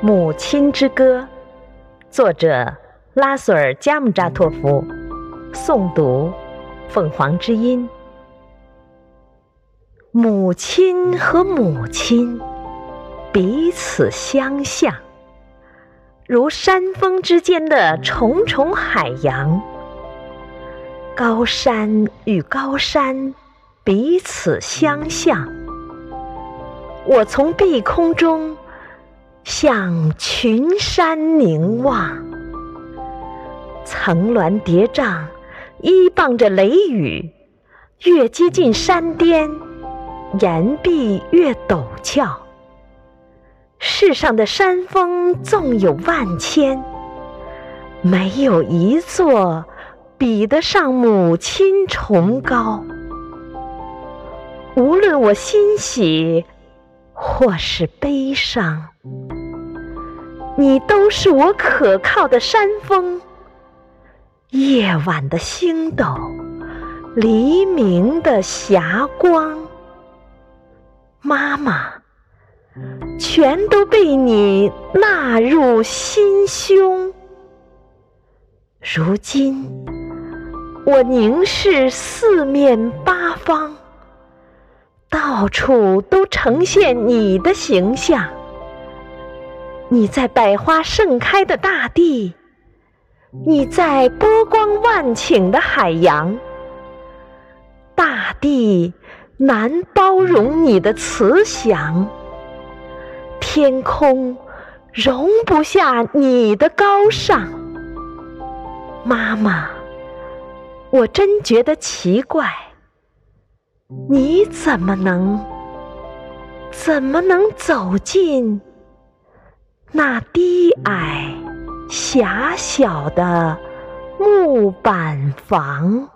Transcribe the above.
母亲之歌，作者拉索尔·加姆扎托夫，诵读凤凰之音。母亲和母亲彼此相像，如山峰之间的重重海洋；高山与高山彼此相像。我从碧空中。向群山凝望，层峦叠嶂，依傍着雷雨，越接近山巅，岩壁越陡峭。世上的山峰纵有万千，没有一座比得上母亲崇高。无论我欣喜或是悲伤。你都是我可靠的山峰，夜晚的星斗，黎明的霞光，妈妈，全都被你纳入心胸。如今，我凝视四面八方，到处都呈现你的形象。你在百花盛开的大地，你在波光万顷的海洋，大地难包容你的慈祥，天空容不下你的高尚。妈妈，我真觉得奇怪，你怎么能，怎么能走进？那低矮、狭小的木板房。